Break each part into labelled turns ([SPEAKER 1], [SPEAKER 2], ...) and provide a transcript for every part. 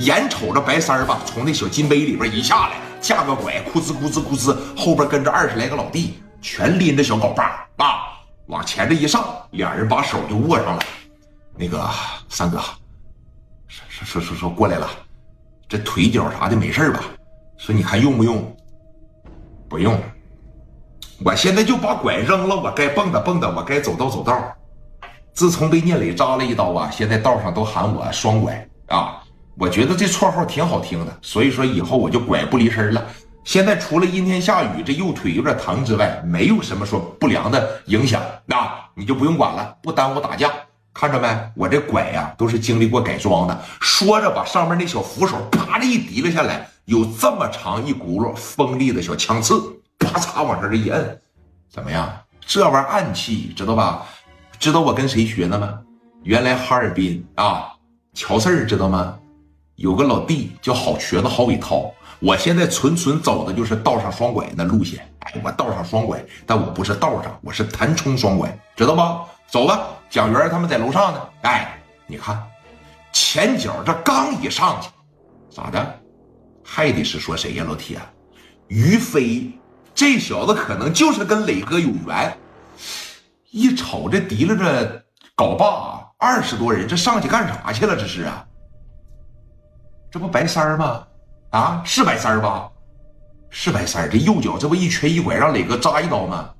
[SPEAKER 1] 眼瞅着白三儿吧，从那小金杯里边一下来，架个拐，咕吱咕吱咕吱，后边跟着二十来个老弟，全拎着小镐把啊，往前这一上，俩人把手就握上了。那个三哥，说说说说过来了，这腿脚啥的没事吧？说你还用不用？不用。我现在就把拐扔了，我该蹦跶蹦跶，我该走道走道。自从被聂磊扎了一刀啊，现在道上都喊我双拐啊。我觉得这绰号挺好听的，所以说以后我就拐不离身了。现在除了阴天下雨，这右腿有点疼之外，没有什么说不良的影响啊，你就不用管了，不耽误打架。看着没，我这拐呀都是经历过改装的。说着，把上面那小扶手啪的一提了下来，有这么长一轱辘锋利的小枪刺，啪嚓往上这一摁，怎么样？这玩意暗器知道吧？知道我跟谁学的吗？原来哈尔滨啊，乔四儿知道吗？有个老弟叫好瘸子郝伟涛，我现在纯纯走的就是道上双拐那路线。哎，我道上双拐，但我不是道上，我是弹冲双拐，知道吧？走吧，蒋元他们在楼上呢。哎，你看，前脚这刚一上去，咋的？还得是说谁呀，老铁？于飞，这小子可能就是跟磊哥有缘。一瞅这提拉着镐把二十多人，这上去干啥去了？这是啊？这不白三儿吗？啊，是白三儿吧？是白三儿。这右脚这不一瘸一拐，让磊哥扎一刀吗？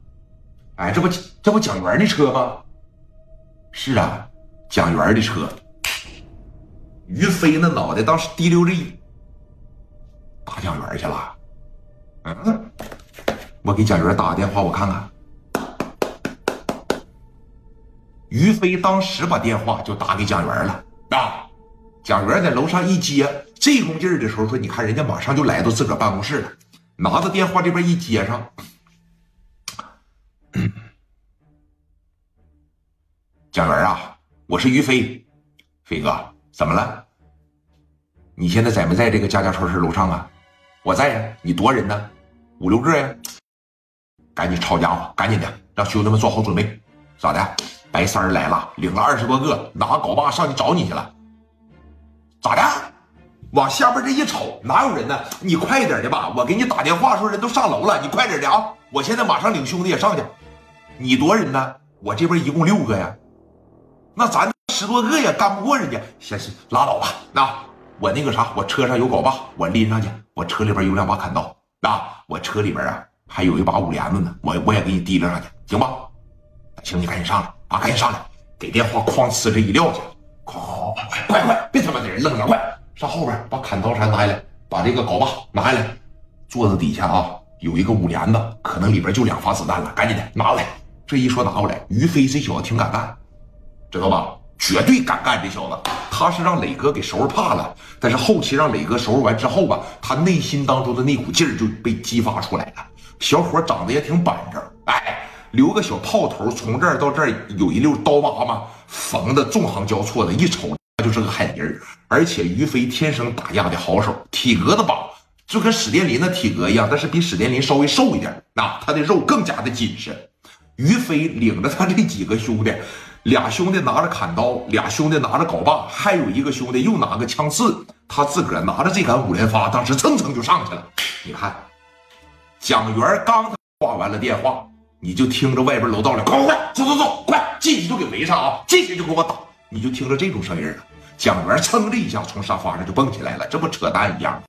[SPEAKER 1] 哎，这不这不蒋元的车吗？是啊，蒋元的车。于飞那脑袋当时滴溜着一打蒋元去了。嗯，我给蒋元打个电话，我看看。于飞当时把电话就打给蒋元了啊。蒋元在楼上一接，这功劲儿的时候，说：“你看，人家马上就来到自个儿办公室了，拿着电话这边一接上，蒋元啊，我是于飞，飞哥，怎么了？你现在在没在这个家家超市楼上啊？我在呀，你多少人呢？五六个呀？赶紧抄家伙，赶紧的，让兄弟们做好准备。咋的？白三儿来了，领了二十多个，拿镐把上去找你去了。”咋的？往下边这一瞅，哪有人呢？你快点的吧！我给你打电话说人都上楼了，你快点的啊！我现在马上领兄弟也上去。你多人呢？我这边一共六个呀。那咱十多个呀，干不过人家。先是拉倒吧。那我那个啥，我车上有镐把，我拎上去。我车里边有两把砍刀。那我车里边啊还有一把五连子呢，我我也给你提溜上去，行吧？行，你赶紧上来啊！赶紧上来，给电话哐呲这一撂去快快快！别他妈给人愣着，快上后边把砍刀山拿下来，把这个镐把拿下来。桌子底下啊有一个五连子，可能里边就两发子弹了，赶紧的拿过来。这一说拿过来，于飞这小子挺敢干，知道吧？绝对敢干，这小子他是让磊哥给收拾怕了，但是后期让磊哥收拾完之后吧，他内心当中的那股劲儿就被激发出来了。小伙长得也挺板正，哎。留个小炮头，从这儿到这儿有一溜刀疤嘛，缝的纵横交错的，一瞅那就是个狠人而且于飞天生打架的好手，体格子吧，就跟史殿林的体格一样，但是比史殿林稍微瘦一点，那他的肉更加的紧实。于飞领着他这几个兄弟，俩兄弟拿着砍刀，俩兄弟拿着镐把，还有一个兄弟又拿个枪刺，他自个儿拿着这杆五连发，当时蹭蹭就上去了。你看，蒋元刚挂完了电话。你就听着外边楼道里，快快快，走走走，快进去就给围上啊！进去就给我打！你就听着这种声音了。蒋元噌的一下从沙发上就蹦起来了，这不扯淡一样。